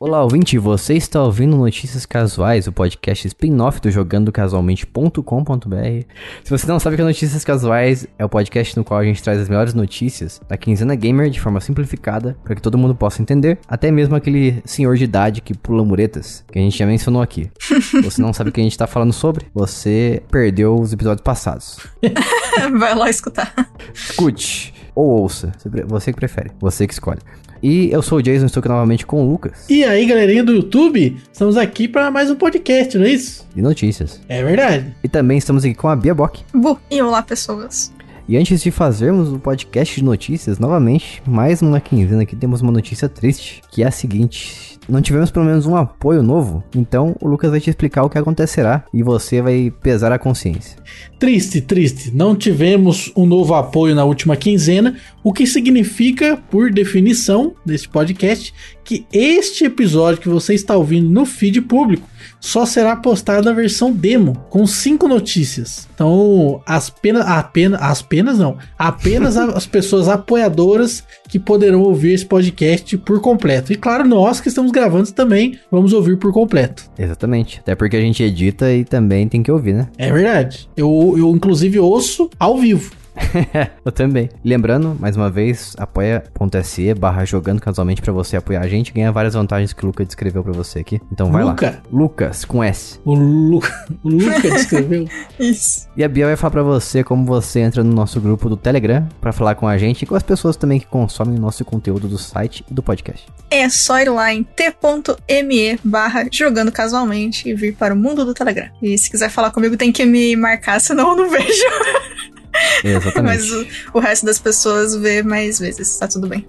Olá, ouvinte, você está ouvindo Notícias Casuais, o podcast spin-off do jogandocasualmente.com.br. Se você não sabe o que é Notícias Casuais, é o podcast no qual a gente traz as melhores notícias da quinzena gamer de forma simplificada, para que todo mundo possa entender, até mesmo aquele senhor de idade que pula muretas, que a gente já mencionou aqui. Se você não sabe o que a gente está falando sobre, você perdeu os episódios passados. Vai lá escutar. Escute ou ouça, você que prefere, você que escolhe. E eu sou o Jason, estou aqui novamente com o Lucas. E aí, galerinha do YouTube, estamos aqui para mais um podcast, não é isso? De notícias. É verdade. E também estamos aqui com a Bia Bock. Bu, e olá, pessoas. E antes de fazermos o podcast de notícias, novamente, mais uma quinzena aqui, temos uma notícia triste, que é a seguinte não tivemos pelo menos um apoio novo, então o Lucas vai te explicar o que acontecerá e você vai pesar a consciência. Triste, triste. Não tivemos um novo apoio na última quinzena, o que significa, por definição desse podcast, que este episódio que você está ouvindo no feed público só será postado na versão demo, com cinco notícias. Então, as penas, apenas, as penas não, apenas as pessoas apoiadoras que poderão ouvir esse podcast por completo. E claro, nós que estamos gravando também vamos ouvir por completo. Exatamente, até porque a gente edita e também tem que ouvir, né? É verdade. Eu, eu inclusive ouço ao vivo. eu também. Lembrando, mais uma vez, apoia.se barra jogando casualmente pra você apoiar a gente. Ganha várias vantagens que o Luca descreveu pra você aqui. Então vai Luca. lá. Lucas, com S. O, Lu... o Luca descreveu. Isso. E a Bia vai falar pra você como você entra no nosso grupo do Telegram pra falar com a gente e com as pessoas também que consomem o nosso conteúdo do site e do podcast. É só ir lá em t.me barra jogando casualmente e vir para o mundo do Telegram. E se quiser falar comigo tem que me marcar, senão eu não vejo. Exatamente. Mas o, o, resto das pessoas vê mais vezes, tá tudo bem.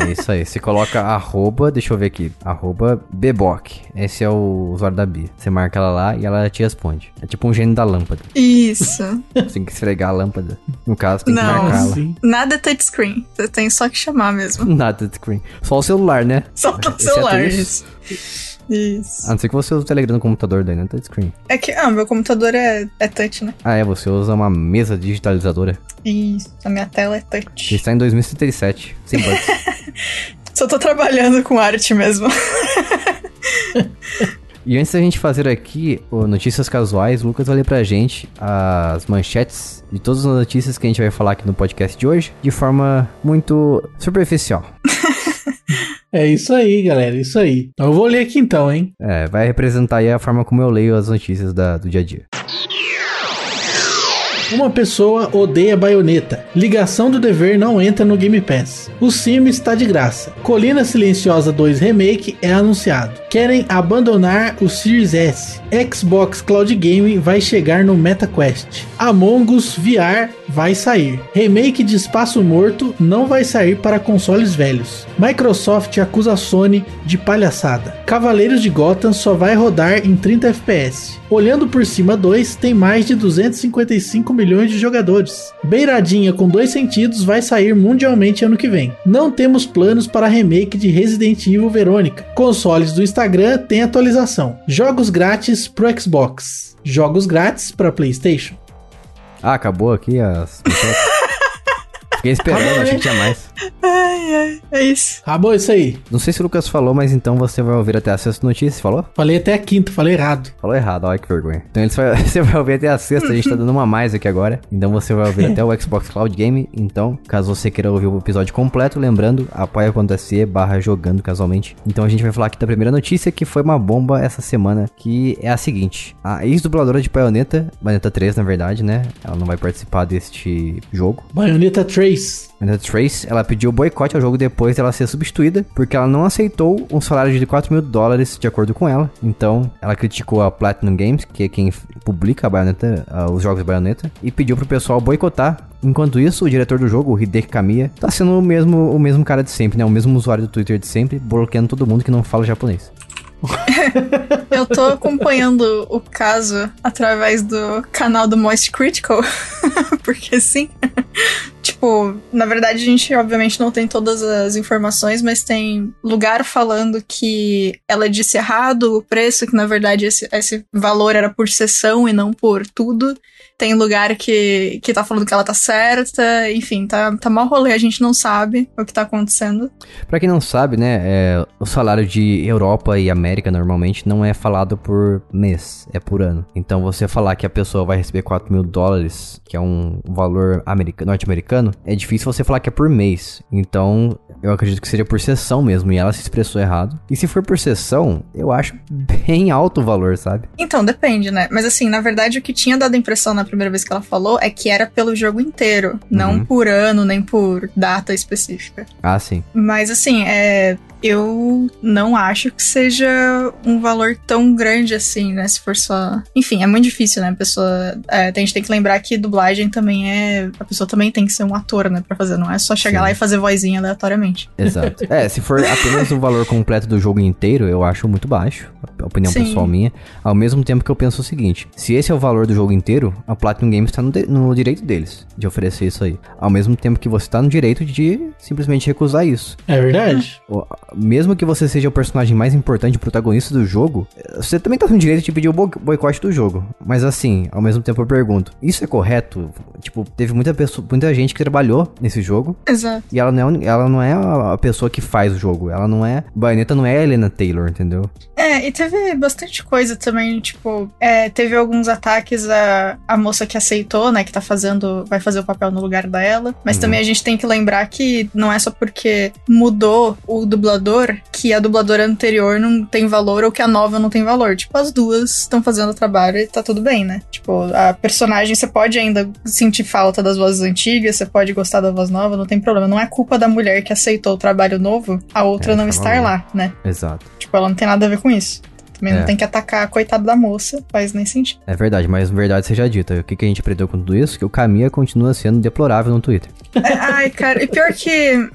é isso aí. Você coloca arroba, deixa eu ver aqui, arroba beboc. Esse é o usuário da Bia. Você marca ela lá e ela te responde. É tipo um gênio da lâmpada. Isso. Você tem que esfregar a lâmpada. No caso, tem Não, que marcar ela. Nada touchscreen. Você tem só que chamar mesmo. Nada touchscreen. Só o celular, né? Só o celular, isso. Isso. A não ser que você use o Telegram no computador daí, né? Touchscreen. É que, ah, meu computador é, é touch, né? Ah, é, você usa uma mesa digitalizadora. Isso, a minha tela é touch. Está em 2037, sem bugs. Só tô trabalhando com arte mesmo. E antes da gente fazer aqui Notícias Casuais, o Lucas vai ler pra gente as manchetes de todas as notícias que a gente vai falar aqui no podcast de hoje, de forma muito superficial. É isso aí, galera, isso aí. Então eu vou ler aqui então, hein? É, vai representar aí a forma como eu leio as notícias da, do dia a dia. Uma pessoa odeia baioneta. Ligação do dever não entra no Game Pass. O Sim está de graça. Colina Silenciosa 2 Remake é anunciado. Querem abandonar o Series S. Xbox Cloud Gaming vai chegar no MetaQuest. Among Us VR vai sair. Remake de Espaço Morto não vai sair para consoles velhos. Microsoft acusa Sony de palhaçada. Cavaleiros de Gotham só vai rodar em 30 FPS. Olhando por cima 2 tem mais de 255 milhões de jogadores. Beiradinha com dois sentidos vai sair mundialmente ano que vem. Não temos planos para remake de Resident Evil Verônica. Consoles do Instagram têm atualização. Jogos grátis pro Xbox. Jogos grátis para PlayStation. Ah, acabou aqui as. Fiquei esperando, achei que tinha mais. Ai, ai, é isso. Acabou isso aí. Não sei se o Lucas falou, mas então você vai ouvir até a sexta notícia, falou? Falei até a quinta, falei errado. Falou errado, olha que vergonha. Então vai, você vai ouvir até a sexta, a gente tá dando uma mais aqui agora. Então você vai ouvir até o Xbox Cloud Game. Então, caso você queira ouvir o episódio completo, lembrando, apoia.se barra jogando casualmente. Então a gente vai falar aqui da primeira notícia, que foi uma bomba essa semana, que é a seguinte. A ex-dubladora de Bayonetta, Bayonetta 3 na verdade, né? Ela não vai participar deste jogo. Bayonetta 3. Amanda Trace, ela pediu boicote ao jogo depois dela ser substituída, porque ela não aceitou um salário de 4 mil dólares de acordo com ela. Então, ela criticou a Platinum Games, que é quem publica a Bayonetta, uh, os jogos Bayonetta, e pediu pro pessoal boicotar. Enquanto isso, o diretor do jogo, Hideki Kamiya, tá sendo o mesmo, o mesmo cara de sempre, né? O mesmo usuário do Twitter de sempre, bloqueando todo mundo que não fala japonês. Eu tô acompanhando o caso através do canal do Moist Critical, porque sim. tipo, na verdade a gente obviamente não tem todas as informações, mas tem lugar falando que ela disse errado o preço, que na verdade esse, esse valor era por sessão e não por tudo. Tem lugar que, que tá falando que ela tá certa, enfim, tá, tá mal rolê, a gente não sabe o que tá acontecendo. Pra quem não sabe, né, é, o salário de Europa e América normalmente não é falado por mês, é por ano. Então você falar que a pessoa vai receber 4 mil dólares, que é um valor norte-americano, é difícil você falar que é por mês. Então eu acredito que seja por sessão mesmo, e ela se expressou errado. E se for por sessão, eu acho bem alto o valor, sabe? Então, depende, né? Mas assim, na verdade, o que tinha dado a impressão na primeira vez que ela falou é que era pelo jogo inteiro, uhum. não por ano, nem por data específica. Ah, sim. Mas assim, é, eu não acho que seja um valor tão grande assim, né? Se for só. Enfim, é muito difícil, né? A pessoa. É, a gente tem que lembrar que dublagem também é. A pessoa também tem que ser um ator, né? Pra fazer. Não é só chegar Sim. lá e fazer vozinha aleatoriamente. Exato. é, se for apenas o valor completo do jogo inteiro, eu acho muito baixo. Opinião Sim. pessoal minha. Ao mesmo tempo que eu penso o seguinte: se esse é o valor do jogo inteiro, a Platinum Games tá no, no direito deles de oferecer isso aí. Ao mesmo tempo que você tá no direito de simplesmente recusar isso. É verdade mesmo que você seja o personagem mais importante, o protagonista do jogo, você também tá com direito de pedir o boicote do jogo. Mas assim, ao mesmo tempo eu pergunto, isso é correto? Tipo, teve muita pessoa, muita gente que trabalhou nesse jogo. Exato. E ela não é, ela não é a pessoa que faz o jogo. Ela não é. Baioneta não é a Helena Taylor, entendeu? É, e teve bastante coisa também, tipo, é, teve alguns ataques a, a moça que aceitou, né, que tá fazendo, vai fazer o papel no lugar dela. Mas uhum. também a gente tem que lembrar que não é só porque mudou o dublador que a dubladora anterior não tem valor ou que a nova não tem valor. Tipo, as duas estão fazendo o trabalho e tá tudo bem, né? Tipo, a personagem, você pode ainda sentir falta das vozes antigas, você pode gostar da voz nova, não tem problema. Não é culpa da mulher que aceitou o trabalho novo, a outra é, não estar lá, né? Exato. Tipo, ela não tem nada a ver com isso. Também é. não tem que atacar a coitada da moça, faz nem sentido. É verdade, mas verdade seja dita. O que, que a gente aprendeu com tudo isso? Que o Camilla continua sendo deplorável no Twitter. É, ai, cara, e pior que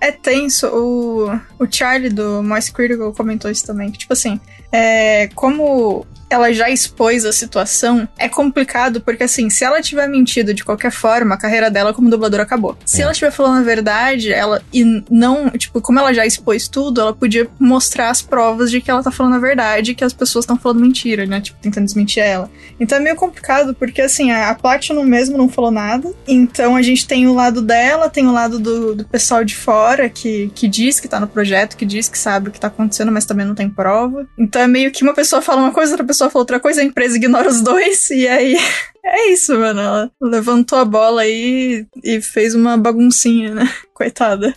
é tenso. O, o Charlie do Moist Critical comentou isso também. Que, tipo assim, é, como ela já expôs a situação, é complicado, porque assim, se ela tiver mentido de qualquer forma, a carreira dela como dubladora acabou. Se é. ela estiver falando a verdade, ela. E não. Tipo, como ela já expôs tudo, ela podia mostrar as provas de que ela tá falando a verdade e que as pessoas estão falando mentira, né? Tipo, tentando desmentir ela. Então é meio complicado, porque assim, a, a Platinum mesmo não falou nada. Então a gente tem o lado dela, tem o lado do, do pessoal de fora que, que diz que tá no projeto, que diz que sabe o que tá acontecendo, mas também não tem prova. Então é meio que uma pessoa fala uma coisa, outra pessoa falou outra coisa, a empresa ignora os dois, e aí é isso, mano. Ela levantou a bola aí e fez uma baguncinha, né? Coitada.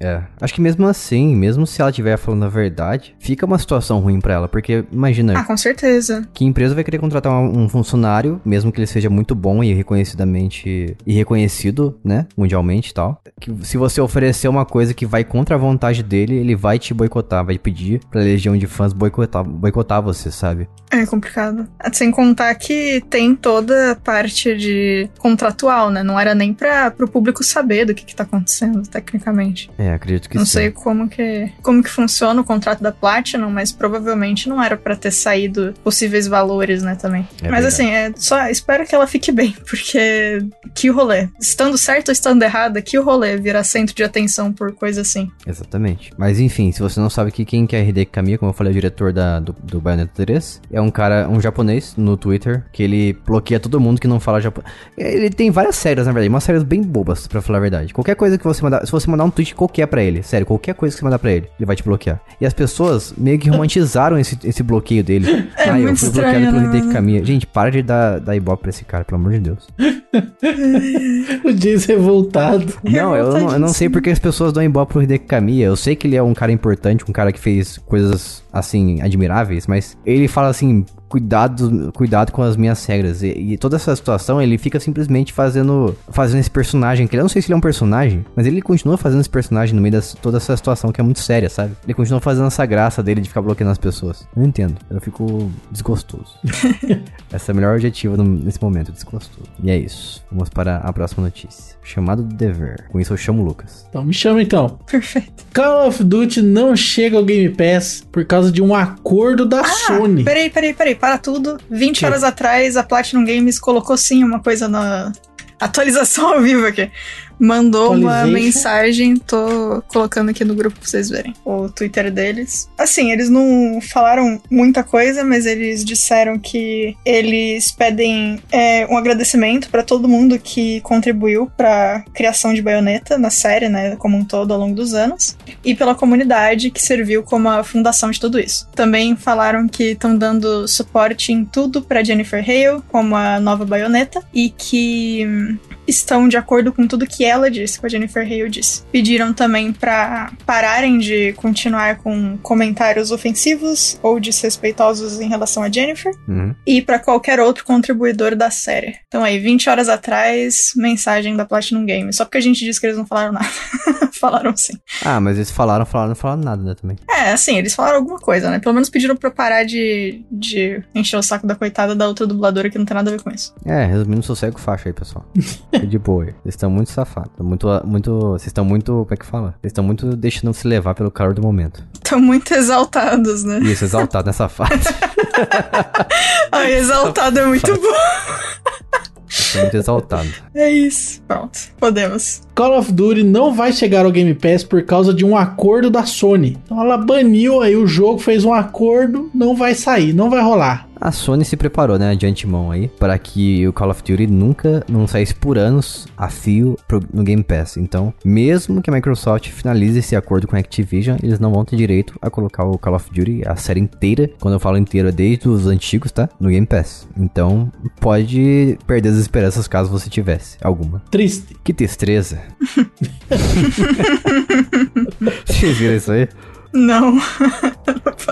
É, acho que mesmo assim, mesmo se ela estiver falando a verdade, fica uma situação ruim para ela, porque imagina. Ah, com certeza. Que empresa vai querer contratar um funcionário, mesmo que ele seja muito bom e reconhecidamente e reconhecido, né, mundialmente e tal. Que se você oferecer uma coisa que vai contra a vontade dele, ele vai te boicotar, vai pedir pra legião de fãs boicotar, boicotar você, sabe? É complicado. Sem contar que tem toda a parte de contratual, né? Não era nem para pro público saber do que, que tá acontecendo, tecnicamente. É, acredito que não sim. sei como que, como que funciona o contrato da Platinum, mas provavelmente não era para ter saído possíveis valores, né, também. É mas verdade. assim, é só espero que ela fique bem, porque que rolê. Estando certo ou estando errada, que rolê virar centro de atenção por coisa assim. Exatamente. Mas enfim, se você não sabe que quem que é Hideki Kamiya, como eu falei, é o diretor da, do, do Bayonetta 3, é um cara, um japonês no Twitter, que ele bloqueia todo mundo que não fala japonês. Ele tem várias séries, na verdade, umas séries bem bobas, para falar a verdade. Qualquer coisa que você mandar, se você mandar um tweet qualquer para ele. Sério, qualquer coisa que você mandar pra ele, ele vai te bloquear. E as pessoas meio que romantizaram esse, esse bloqueio dele. É ah, eu fui estranho, bloqueado pelo Hideki Kamiya. Gente, para de dar, dar ibope pra esse cara, pelo amor de Deus. o James revoltado. Não, eu não, eu não sei porque as pessoas dão ibope pro Hideki Kamiya. Eu sei que ele é um cara importante, um cara que fez coisas assim, admiráveis, mas ele fala assim, cuidado, cuidado com as minhas regras. E, e toda essa situação, ele fica simplesmente fazendo, fazendo esse personagem, que eu não sei se ele é um personagem, mas ele continua fazendo esse personagem no meio de toda essa situação que é muito séria, sabe? Ele continua fazendo essa graça dele de ficar bloqueando as pessoas. Eu não entendo. Eu fico desgostoso. Esse é o melhor adjetivo nesse momento, desgostoso. E é isso. Vamos para a próxima notícia. Chamado do dever. Com isso eu chamo o Lucas. Então me chama então. Perfeito. Call of Duty não chega ao Game Pass por causa de um acordo da Sony. Peraí, peraí, peraí, para tudo. 20 Que? horas atrás, a Platinum Games colocou sim uma coisa na atualização ao vivo aqui. Mandou uma mensagem, tô colocando aqui no grupo pra vocês verem o Twitter deles. Assim, eles não falaram muita coisa, mas eles disseram que eles pedem é, um agradecimento pra todo mundo que contribuiu pra criação de Bayonetta na série, né, como um todo ao longo dos anos e pela comunidade que serviu como a fundação de tudo isso. Também falaram que estão dando suporte em tudo para Jennifer Hale, como a nova baioneta, e que hum, estão de acordo com tudo que ela disse, que a Jennifer Hale disse. Pediram também para pararem de continuar com comentários ofensivos ou desrespeitosos em relação a Jennifer Uhum. e para qualquer outro contribuidor da série. Então aí, 20 horas atrás, mensagem da Platinum Games. Só porque a gente disse que eles não falaram nada. falaram sim. Ah, mas eles falaram, falaram, não falaram nada, né, também. É, assim, eles falaram alguma coisa, né? Pelo menos pediram pra parar de, de encher o saco da coitada da outra dubladora que não tem nada a ver com isso. É, resumindo, sossego faixa aí, pessoal. De boa. Vocês estão muito safados. Muito, muito, vocês estão muito, como é que fala? Vocês estão muito deixando se levar pelo calor do momento. Estão muito exaltados, né? Isso, exaltado nessa fase. Ai, exaltado é muito bom. Estão muito exaltado. É isso. Pronto, podemos. Call of Duty não vai chegar ao Game Pass por causa de um acordo da Sony. Então ela baniu aí o jogo, fez um acordo, não vai sair, não vai rolar. A Sony se preparou, né, de antemão aí, para que o Call of Duty nunca não saísse por anos a fio pro- no Game Pass. Então, mesmo que a Microsoft finalize esse acordo com a Activision, eles não vão ter direito a colocar o Call of Duty, a série inteira, quando eu falo inteira, desde os antigos, tá? No Game Pass. Então, pode perder as esperanças caso você tivesse alguma. Triste. Que destreza. Vocês viram isso aí? Não.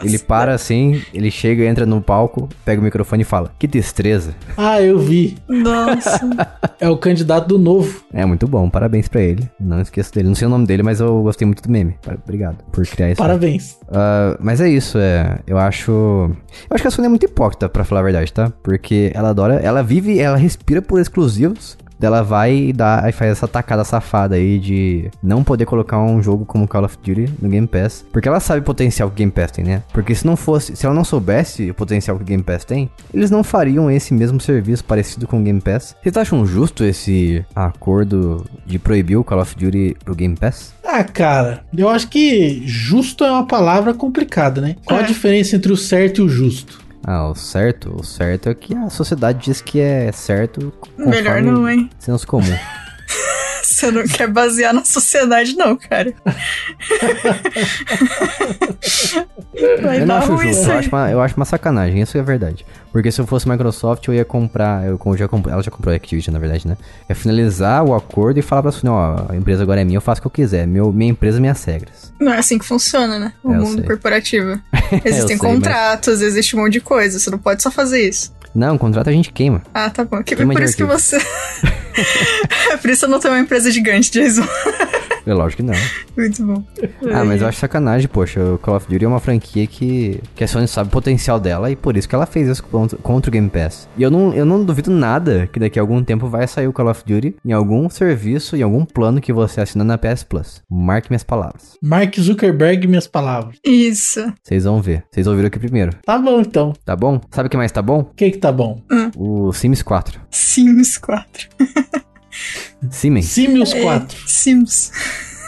Ele para assim, ele chega, entra no palco, pega o microfone e fala: Que destreza. Ah, eu vi. Nossa. É o candidato do novo. É muito bom, parabéns pra ele. Não esqueço dele. Não sei o nome dele, mas eu gostei muito do meme. Obrigado por criar isso. Parabéns. Ah, mas é isso, é. Eu acho. Eu acho que a Sony é muito hipócrita, pra falar a verdade, tá? Porque ela adora. Ela vive, ela respira por exclusivos. Ela vai e dá e faz essa tacada safada aí de não poder colocar um jogo como Call of Duty no Game Pass. Porque ela sabe o potencial que o Game Pass tem, né? Porque se não fosse, se ela não soubesse o potencial que o Game Pass tem, eles não fariam esse mesmo serviço parecido com o Game Pass. Vocês acham justo esse acordo de proibir o Call of Duty pro Game Pass? Ah, cara, eu acho que justo é uma palavra complicada, né? Qual a É. diferença entre o certo e o justo? Ah, o certo, o certo é que a sociedade diz que é certo. Melhor não, hein? Senso comum. Você não quer basear na sociedade, não, cara. Vai eu não acho ruim justo, eu acho, uma, eu acho uma sacanagem, isso é verdade. Porque se eu fosse Microsoft, eu ia comprar, eu já comp- ela já comprou a Activision, na verdade, né? É finalizar o acordo e falar pra Sony, ó, a empresa agora é minha, eu faço o que eu quiser. Meu, minha empresa, minhas regras. Não é assim que funciona, né? O É, mundo sei. corporativo. Existem sei, mas- contratos, existe um monte de coisa. Você não pode só fazer isso. Não, contrato a gente queima. Ah, tá bom. Que, Queima por isso que arquivo. você. é por isso eu não tenho uma empresa gigante, Jason. É lógico que não. Muito bom. Ah, mas eu acho sacanagem, poxa. O Call of Duty é uma franquia que, que a Sony sabe o potencial dela e por isso que ela fez isso contra, contra o Game Pass. E eu não, eu não duvido nada que daqui a algum tempo vai sair o Call of Duty em algum serviço, em algum plano que você assina na PS Plus. Marque minhas palavras. Mark Zuckerberg, minhas palavras. Isso. Vocês vão ver. Vocês ouviram aqui primeiro. Tá bom, então. Tá bom? Sabe o que mais tá bom? O que que tá bom? O Sims 4. Sims 4. Siemens. Simios É, 4. Sims.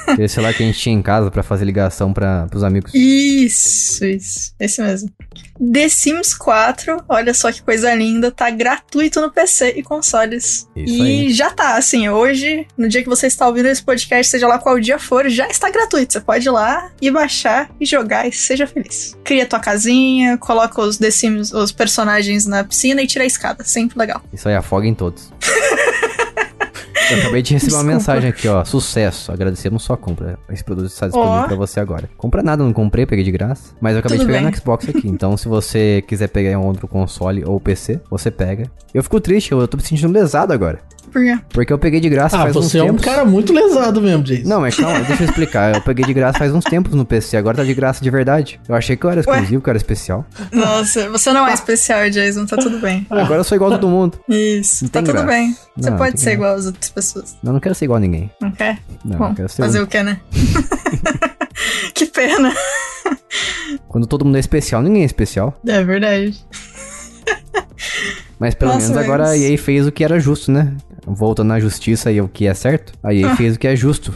Aquele celular que a gente tinha em casa pra fazer ligação para pros amigos. Isso, isso. Esse mesmo. The Sims 4, olha só que coisa linda, tá gratuito no PC e consoles. Isso e aí. já tá, assim, hoje, no dia que você está ouvindo esse podcast, seja lá qual dia for, já está gratuito. Você pode ir lá e baixar e jogar e seja feliz. Cria tua casinha, coloca os The Sims, os personagens na piscina e tira a escada. Sempre legal. Isso aí afoga em todos. Eu acabei de receber uma Desculpa. mensagem aqui, ó. Sucesso. Agradecemos sua compra. Esse produto está disponível Ó. pra você agora. Compra nada, não comprei, peguei de graça. Mas eu acabei Tudo de pegar bem. no Xbox aqui. Então, se você quiser pegar um outro console ou PC, você pega. Eu fico triste, eu tô me sentindo lesado agora. Por quê? Porque eu peguei de graça Ah, faz uns você é um tempos. cara muito lesado mesmo, Jason. Não, mas calma, deixa eu explicar. Eu peguei de graça faz uns tempos no PC, agora tá de graça de verdade. Eu achei que eu era exclusivo, que eu era especial. Nossa, você não é especial, Jason, tá tudo bem. Agora eu sou igual a todo mundo. Isso, Não tá tudo graça. bem. Você Não, pode ser igual às outras pessoas. Eu não quero ser igual a ninguém. Não quer? Não, Bom, eu quero ser fazer um. o que, né? que pena. Quando todo mundo é especial, ninguém é especial. É verdade. Mas pelo Nossa, menos agora mas- a EA fez o que era justo, né? Voltando na justiça e o que é certo, a EA Ah. fez o que é justo.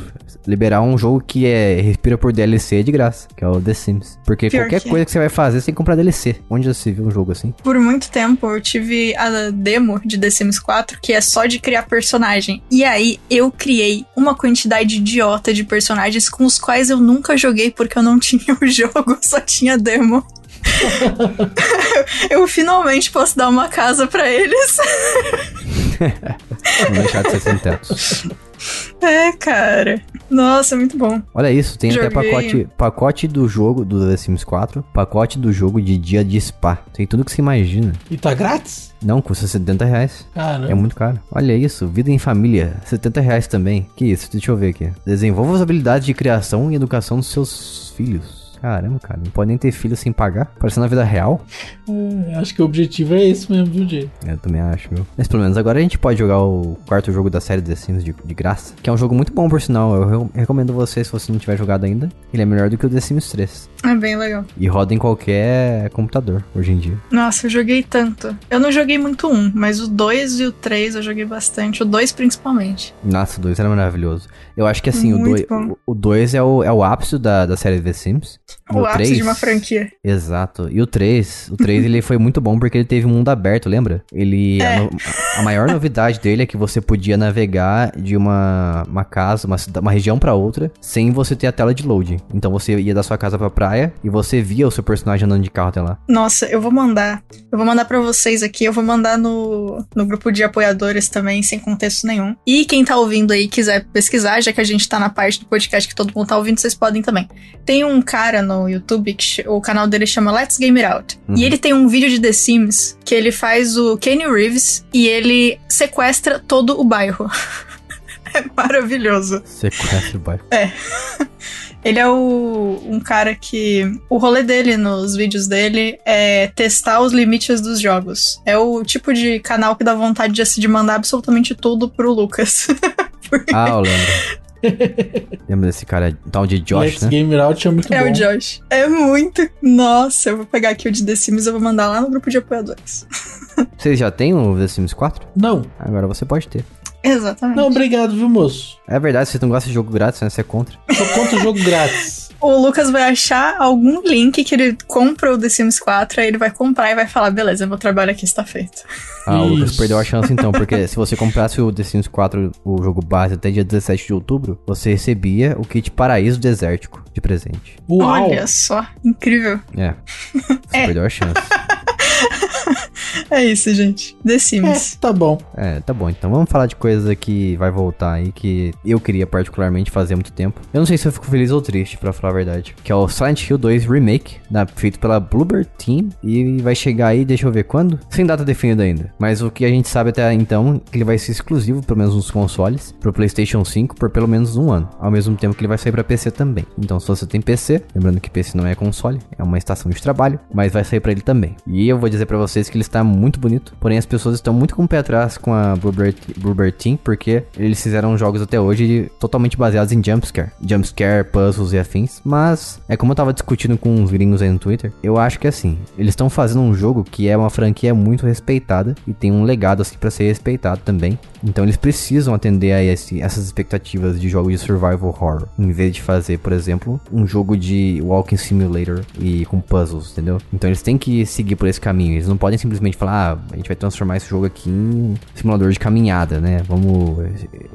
Liberar um jogo que é respira por DLC de graça, que é o The Sims. Porque Pior qualquer que é. coisa que você vai fazer, você tem que comprar DLC. Onde já se viu um jogo assim? Por muito tempo eu tive a demo de The Sims 4, que é só de criar personagem. E aí eu criei uma quantidade idiota de personagens com os quais eu nunca joguei porque eu não tinha o jogo, só tinha demo. eu finalmente posso dar uma casa pra eles. Não deixar de ser sem teto. É, cara. Nossa, muito bom. Olha isso, tem até Joguei. pacote, pacote do jogo do The Sims 4, pacote do jogo de dia de spa. Tem tudo que você imagina. E tá grátis? Não, custa 70 reais. Caramba. É muito caro. Olha isso, vida em família, 70 reais também. Que isso, deixa eu ver aqui. Desenvolva as habilidades de criação e educação dos seus filhos. Caramba, cara, não pode nem ter filho sem pagar. Parecendo na vida real. É, acho que o objetivo é esse mesmo, viu, Jay? Eu também acho, meu. Mas pelo menos agora a gente pode jogar o quarto jogo da série The Sims de, de graça. Que é um jogo muito bom, por sinal. Eu re- recomendo você, se você não tiver jogado ainda. Ele é melhor do que o The Sims 3. É bem legal. E roda em qualquer computador, hoje em dia. Nossa, eu joguei tanto. Eu não joguei muito um, mas o 2 e o 3 eu joguei bastante. O 2 principalmente. Nossa, o 2 era maravilhoso. Eu acho que assim, Muito o bom. 2 o dois é, o, é o ápice da, da série The Sims. E o ápice três- de uma franquia. Exato. E o 3, o 3 ele foi muito bom porque ele teve um mundo aberto, lembra? Ele É. a, no- a maior novidade dele é que você podia navegar de uma, uma casa, uma, uma região pra outra, sem você ter a tela de loading. Então você ia da sua casa pra praia e você via o seu personagem andando de carro até lá. Nossa, eu vou mandar. Eu vou mandar pra vocês aqui. Eu vou mandar no, no grupo de apoiadores também, sem contexto nenhum. E quem tá ouvindo aí quiser pesquisar, já que a gente tá na parte do podcast que todo mundo tá ouvindo, vocês podem também. Tem um cara no YouTube, que o canal dele chama Let's Game It Out. Uhum. E ele tem um vídeo de The Sims que ele faz o Kenny Reeves e ele sequestra todo o bairro. é maravilhoso. Sequestro o bairro. Ele é o, um cara que. O rolê dele nos vídeos dele é testar os limites dos jogos. É o tipo de canal que dá vontade de, de mandar absolutamente tudo pro Lucas. Ah, eu lembro. Lembra desse cara tal de Josh, Let's né? Game Out é muito é bom. o Josh. É muito. Nossa, eu vou pegar aqui o de The Sims e eu vou mandar lá no grupo de apoiadores. Vocês já têm o The Sims 4? Não, Agora você pode ter. Exatamente. não, obrigado, viu, moço? É verdade, você não gosta de jogo grátis, né? Você é contra. Só conta o jogo grátis. O Lucas vai achar algum link que ele compra o The Sims 4, aí ele vai comprar e vai falar: beleza, meu trabalho aqui está feito. Ah, o Lucas Isso. perdeu a chance então, porque se você comprasse o The Sims 4, o jogo base, até dia 17 de outubro, você recebia o kit Paraíso Desértico de presente. Uau! Olha só, incrível. É. Você É. perdeu a chance. É isso, gente. The É, Sims. tá bom. É, tá bom. Então vamos falar de coisa que vai voltar aí, que eu queria particularmente fazer há muito tempo. Eu não sei se eu fico feliz ou triste, pra falar a verdade. Que é o Silent Hill 2 Remake, da- feito pela Bluebird Team. E vai chegar aí, deixa eu ver quando? Sem data definida ainda. Mas o que a gente sabe até então, é que ele vai ser exclusivo, pelo menos nos consoles, pro PlayStation 5 por pelo menos um ano. Ao mesmo tempo que ele vai sair pra PC também. Então se você tem PC, lembrando que PC não é console, é uma estação de trabalho, mas vai sair pra ele também. E eu vou dizer pra vocês que ele está muito bonito, porém as pessoas estão muito com o pé atrás com a Bluebird Team, porque eles fizeram jogos até hoje totalmente baseados em jumpscare. Jumpscare, puzzles e afins. Mas, é como eu tava discutindo com uns gringos aí no Twitter, eu acho que assim, eles estão fazendo um jogo que é uma franquia muito respeitada e tem um legado assim pra ser respeitado também. Então eles precisam atender a esse- essas expectativas de jogo de survival horror, em vez de fazer, por exemplo, um jogo de walking simulator e com puzzles, entendeu? Então eles têm que seguir por esse caminho. Eles não podem simplesmente falar, ah, a gente vai transformar esse jogo aqui em simulador de caminhada, né? Vamos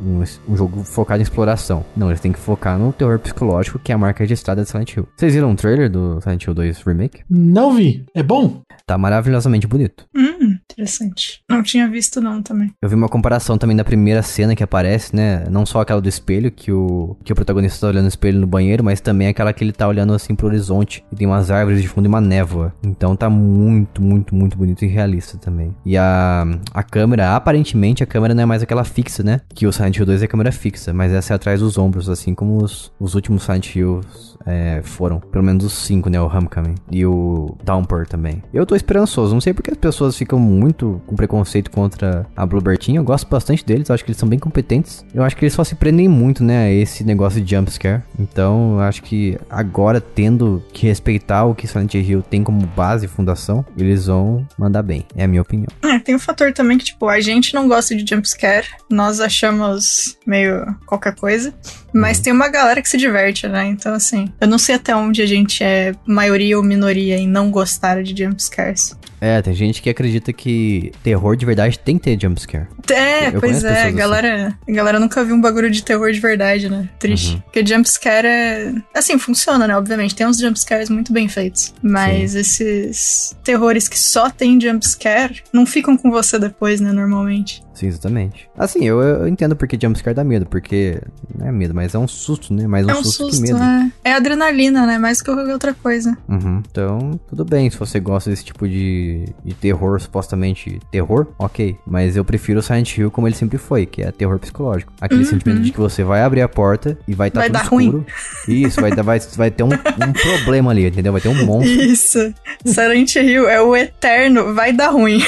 um, um jogo focado em exploração. Não, eles têm que focar no terror psicológico, que é a marca registrada de Silent Hill. Vocês viram o trailer do Silent Hill 2 Remake? Não vi. É bom? Tá maravilhosamente bonito. Hum, Interessante. Não tinha visto não também. Eu vi uma comparação também da primeira cena que aparece, né? Não só aquela do espelho, que o, que o protagonista tá olhando no espelho no banheiro, mas também aquela que ele tá olhando assim pro horizonte. E tem umas árvores de fundo e uma névoa. Então tá muito, muito, muito bonito e realista também. E a, a câmera, aparentemente, a câmera não é mais aquela fixa, né? Que o Silent Hill 2 é câmera fixa, mas essa é atrás dos ombros, assim como os, os últimos Silent Hills é, foram. Pelo menos os cinco, né? O Homecoming e o Downpour também. Eu tô esperançoso. Não sei porque as pessoas ficam muito com preconceito contra a Bluebird Team. Eu gosto bastante deles. Acho que eles são bem competentes. Eu acho que eles só se prendem muito, né? A esse negócio de jumpscare. Então, eu acho que agora, tendo que respeitar o que Silent Hill tem como base e fundação, eles vão mandar bem. É a minha opinião. É, tem um fator também que, tipo, a gente não gosta de jumpscare. Nós achamos meio qualquer coisa. Mas tem uma galera que se diverte, né? Então, assim, eu não sei até onde a gente é maioria ou minoria em não gostar de jumpscares. É, tem gente que acredita que terror de verdade tem que ter jumpscare. É, Eu pois é, assim. galera, a galera nunca viu um bagulho de terror de verdade, né? Triste. Uhum. Porque jumpscare é. Assim, funciona, né? Obviamente, tem uns jumpscares muito bem feitos. Mas esses terrores que só tem jumpscare não ficam com você depois, né? Normalmente. Sim, exatamente. Assim, eu, eu entendo porque jumpscare dá medo, porque não é medo, mas é um susto, né? Mais um, é um susto, susto, que medo. né? É adrenalina, né? Mais que qualquer outra coisa. Uhum. Então, tudo bem, se você gosta desse tipo de, de terror, supostamente terror, ok. Mas eu prefiro o Silent Hill como ele sempre foi, que é terror psicológico. Aquele sentimento de que você vai abrir a porta e vai estar Uhum. Vai tudo dar ruim. escuro. Isso, vai, dar- vai, vai ter um, um problema ali, entendeu? Vai ter um monstro. Isso. Silent Hill é o eterno, vai dar ruim.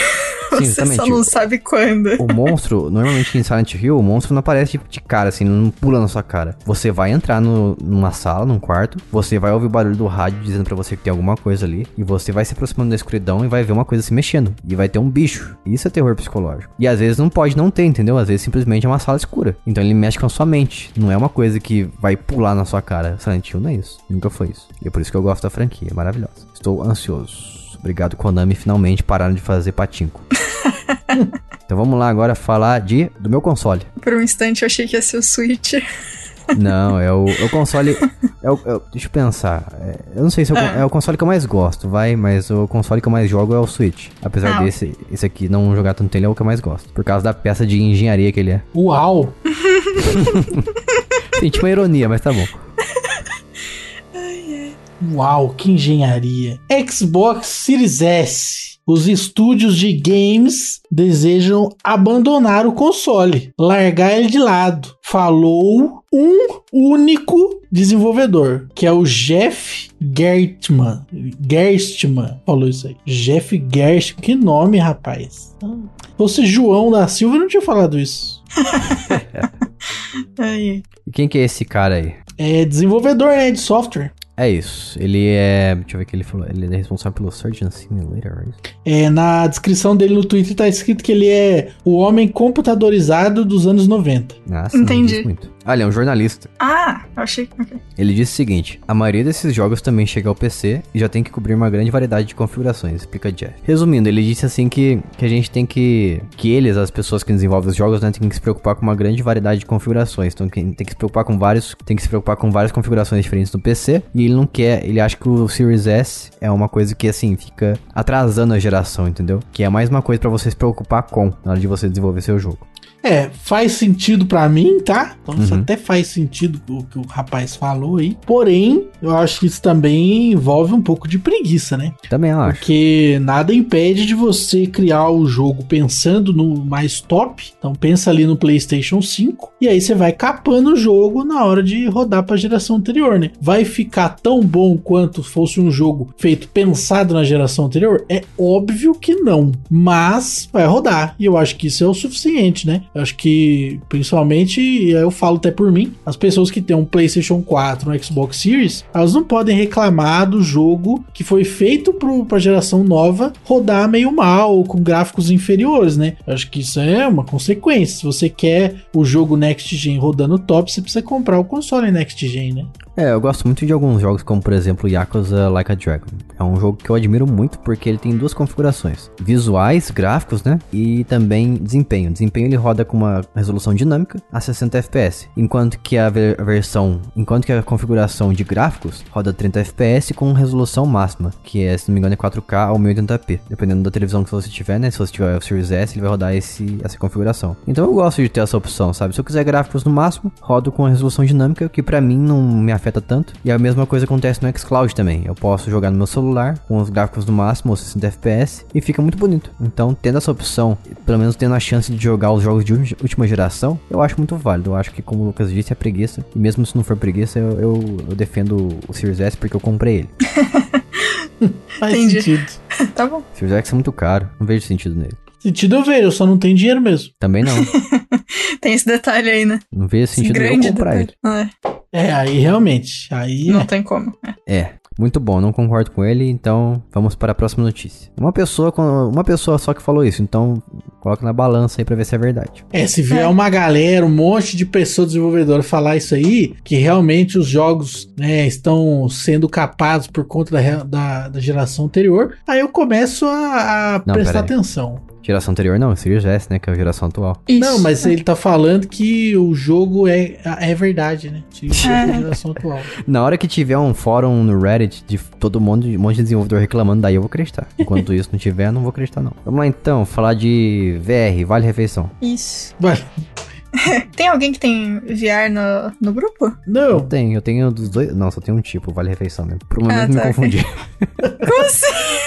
Você só não sabe quando. O monstro, normalmente em Silent Hill, o monstro não aparece tipo, de cara, assim, não pula na sua cara. Você vai entrar no- numa sala, num quarto, você vai ouvir o barulho do rádio dizendo pra você que tem alguma coisa ali, e você vai se aproximando da escuridão e vai ver uma coisa se mexendo. E vai ter um bicho. Isso é terror psicológico. E às vezes não pode não ter, entendeu? Às vezes simplesmente é uma sala escura. Então ele mexe com a sua mente. Não é uma coisa que vai pular na sua cara. Silent Hill não é isso. Nunca foi isso. E é por isso que eu gosto da franquia. É maravilhosa. Estou ansioso. Obrigado, Konami. Finalmente pararam de fazer patinco. Então vamos lá agora falar de do meu console. Por um instante eu achei que ia ser o Switch. Não, é o, é o console. É o, é o- deixa eu pensar. É, eu não sei se é o, con- é o console que eu mais gosto, vai, mas o console que eu mais jogo é o Switch. Apesar Ah. desse esse aqui não jogar tanto ele, é o que eu mais gosto. Por causa da peça de engenharia que ele é. Uau! Sim, tinha uma ironia, mas tá bom. Uau, que engenharia. Xbox Series S. Os estúdios de games desejam abandonar o console, largar ele de lado. Falou um único desenvolvedor, que é o Jeff Gerstmann. Gerstmann falou isso aí. Jeff Gerstmann, que nome, rapaz. Se fosse João da Silva, eu não tinha falado isso. Aí. E quem que é esse cara aí? É desenvolvedor né, de software. É isso. Ele é. Deixa eu ver o que ele falou. Ele é responsável pelo Surgeon Simulator, é isso? É, na descrição dele no Twitter tá escrito que ele é o homem computadorizado dos anos 90. Ah, sim, Entendi. diz muito. Ah, ele é um jornalista. Ah, eu achei. ok. Ele disse o seguinte: a maioria desses jogos também chega ao PC e já tem que cobrir uma grande variedade de configurações, explica Jeff. Resumindo, ele disse assim que, que a gente tem que. que eles, as pessoas que desenvolvem os jogos, né, tem que se preocupar com uma grande variedade de configurações. Então tem que se preocupar com vários. Tem que se preocupar com várias configurações diferentes no PC. E ele não quer. Ele acha que o Series S é uma coisa que assim fica atrasando a geração, entendeu? Que é mais uma coisa pra você se preocupar com na hora de você desenvolver seu jogo. É, faz sentido pra mim, tá? Então isso Uhum. até faz sentido o que o rapaz falou aí. Porém, eu acho que isso também envolve um pouco de preguiça, né? Também acho. Porque nada impede de você criar o jogo pensando no mais top. Então pensa ali no PlayStation 5 e aí você vai capando o jogo na hora de rodar para a geração anterior, né? Vai ficar tão bom quanto fosse um jogo feito pensado na geração anterior? É óbvio que não, mas vai rodar e eu acho que isso é o suficiente, né? Acho que principalmente, e eu falo até por mim, as pessoas que têm um PlayStation 4, um Xbox Series, elas não podem reclamar do jogo que foi feito para a geração nova rodar meio mal, com gráficos inferiores, né? Acho que isso é uma consequência. Se você quer o jogo Next Gen rodando top, você precisa comprar o console Next Gen, né? É, eu gosto muito de alguns jogos, como por exemplo Yakuza Like a Dragon. É um jogo que eu admiro muito porque ele tem duas configurações: visuais, gráficos, né? E também desempenho. Desempenho ele roda com uma resolução dinâmica a 60 FPS, enquanto que a, ver a versão, enquanto que a configuração de gráficos roda 30 FPS com resolução máxima, que é, se não me engano, é 4K ou 1080p, dependendo da televisão que você tiver, né? Se você tiver o Series S, ele vai rodar esse, essa configuração. Então eu gosto de ter essa opção, sabe? Se eu quiser gráficos no máximo, rodo com a resolução dinâmica, que para mim não me afeta tanto. E a mesma coisa acontece no xCloud também. Eu posso jogar no meu celular com os gráficos no máximo, ou 60 FPS, e fica muito bonito. Então, tendo essa opção, pelo menos tendo a chance de jogar os jogos de última geração, eu acho muito válido. Eu acho que, como o Lucas disse, é preguiça. E mesmo se não for preguiça, eu, eu, eu defendo o Series S porque eu comprei ele. Faz Entendi. sentido. tá bom. Series X é muito caro, não vejo sentido nele. Sentido eu vejo, eu só não tenho dinheiro mesmo. Também não. Tem esse detalhe aí, né? Não vejo sentido eu comprar detalhe. ele. É. é, aí realmente. Aí não é. tem como. É. é. Muito bom, não concordo com ele, então vamos para a próxima notícia. Uma pessoa, uma pessoa só que falou isso, então coloca na balança aí para ver se é verdade. É, se vier é. uma galera, um monte de pessoas desenvolvedoras falar isso aí, que realmente os jogos né, estão sendo capados por conta da, da, da geração anterior, aí eu começo a, a não, prestar atenção. Geração anterior não, Series S, né? Que é a geração atual. Isso. Não, mas ele tá falando que o jogo é, é verdade, né? é a geração atual. Na hora que tiver um fórum no Reddit de todo mundo, um monte de desenvolvedor reclamando, daí eu vou acreditar. Enquanto isso não tiver, eu não vou acreditar, não. Vamos lá então, falar de VR, Vale Refeição. Isso. Vale. tem alguém que tem VR no, no grupo? Não. Eu tenho, eu tenho dos dois. Não, só tem um tipo, vale refeição mesmo. Por um momento ah, tá, me confundi. Como assim?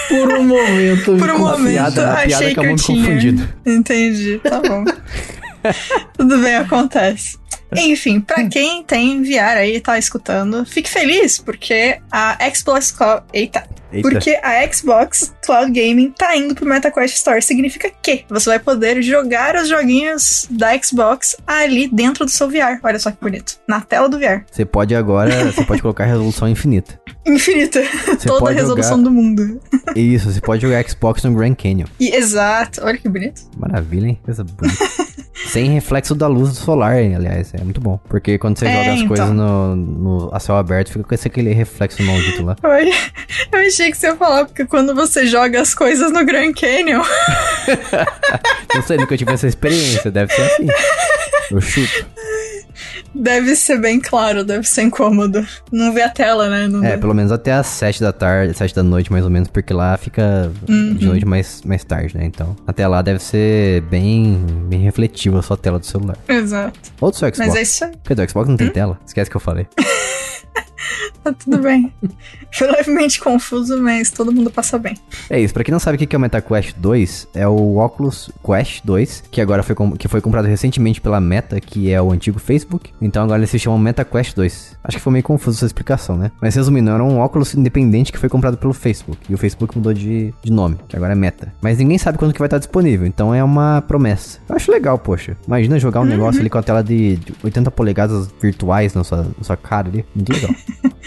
Por um momento. Por um momento, piada, achei que eu tinha. Confundido. Entendi, tá bom. Tudo bem, acontece. Enfim, para quem tem VR aí e tá escutando, fique feliz, porque a Xbox Cloud. Eita! Eita. Porque a Xbox Cloud Gaming tá indo pro MetaQuest Store. Significa que você vai poder jogar os joguinhos da Xbox ali dentro do seu VR. Olha só que bonito. Na tela do VR. Você pode agora, você pode colocar resolução infinita. Infinita. Você Toda a resolução jogar... do mundo. Isso, você pode jogar Xbox no Grand Canyon. E, exato. Olha que bonito. Maravilha, hein? Coisa bonita. Sem reflexo da luz solar, aliás. É muito bom. Porque quando você é, joga as então. coisas no, no, a céu aberto, fica com esse aquele reflexo maldito lá. Oi. Eu achei que você ia falar, porque quando você joga as coisas no Grand Canyon. Não sei, nunca tive essa experiência. Deve ser assim. Eu chuto. Deve ser bem claro, deve ser incômodo. Não vê a tela, né? Não é, vê. pelo menos até as 7 da tarde, 7 da noite mais ou menos, porque lá fica uhum. de noite mais, mais tarde, né? Então, até lá deve ser bem, bem refletiva a sua tela do celular. Exato. Ou do seu Xbox. Mas é isso aí. Porque do Xbox não tem hum? tela. Esquece que eu falei. tá tudo bem. Foi levemente confuso, mas todo mundo passa bem. É isso, pra quem não sabe o que é o MetaQuest 2, é o Oculus Quest 2, que agora foi, que foi comprado recentemente pela Meta, que é o antigo Facebook. Então agora ele se chama MetaQuest 2. Acho que foi meio confuso essa explicação, né? Mas resumindo, era um óculos independente que foi comprado pelo Facebook. E o Facebook mudou de, de nome, que agora é Meta. Mas ninguém sabe quando que vai estar disponível, então é uma promessa. Eu acho legal, poxa. Imagina jogar um uhum. negócio ali com a tela de, de 80 polegadas virtuais na sua, na sua cara ali. Muito legal.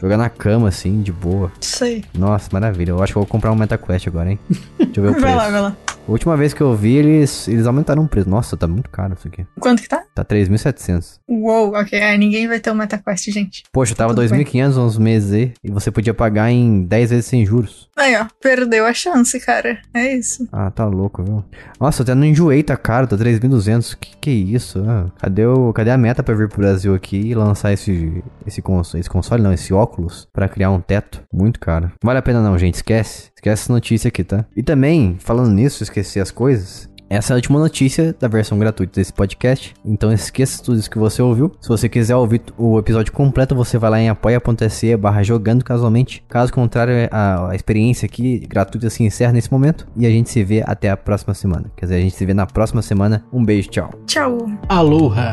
Jogar na cama, assim, de boa. Sei. Nossa, maravilha. Eu acho que eu vou comprar um MetaQuest agora, hein? Deixa eu ver o preço. Vai lá, vai lá. A última vez que eu vi, eles, eles aumentaram o preço. Nossa, tá muito caro isso aqui. Quanto que tá? Tá 3.700. Uou, ok. É, ninguém vai ter um MetaQuest, gente. Poxa, tava 2.500 uns meses aí, e você podia pagar em 10 vezes sem juros. Aí, ó. Perdeu a chance, cara. É isso. Ah, tá louco, viu? Nossa, até não enjoei, tá caro. Tá 3.200. Que que é isso? Ah, cadê, o, cadê a meta pra vir pro Brasil aqui e lançar esse, esse, console, esse console, não, esse óculos, pra criar um teto? Muito caro. Vale a pena não, gente. Esquece. Esquece essa notícia aqui, tá? E também, falando nisso, esquecer as coisas. Essa é a última notícia da versão gratuita desse podcast. Então esqueça tudo isso que você ouviu. Se você quiser ouvir o episódio completo, você vai lá em apoia.se barra jogando casualmente. Caso contrário, a, a, experiência aqui gratuita se encerra nesse momento. E a gente se vê até a próxima semana. Quer dizer, a gente se vê na próxima semana. Um beijo, tchau. Tchau. Aloha.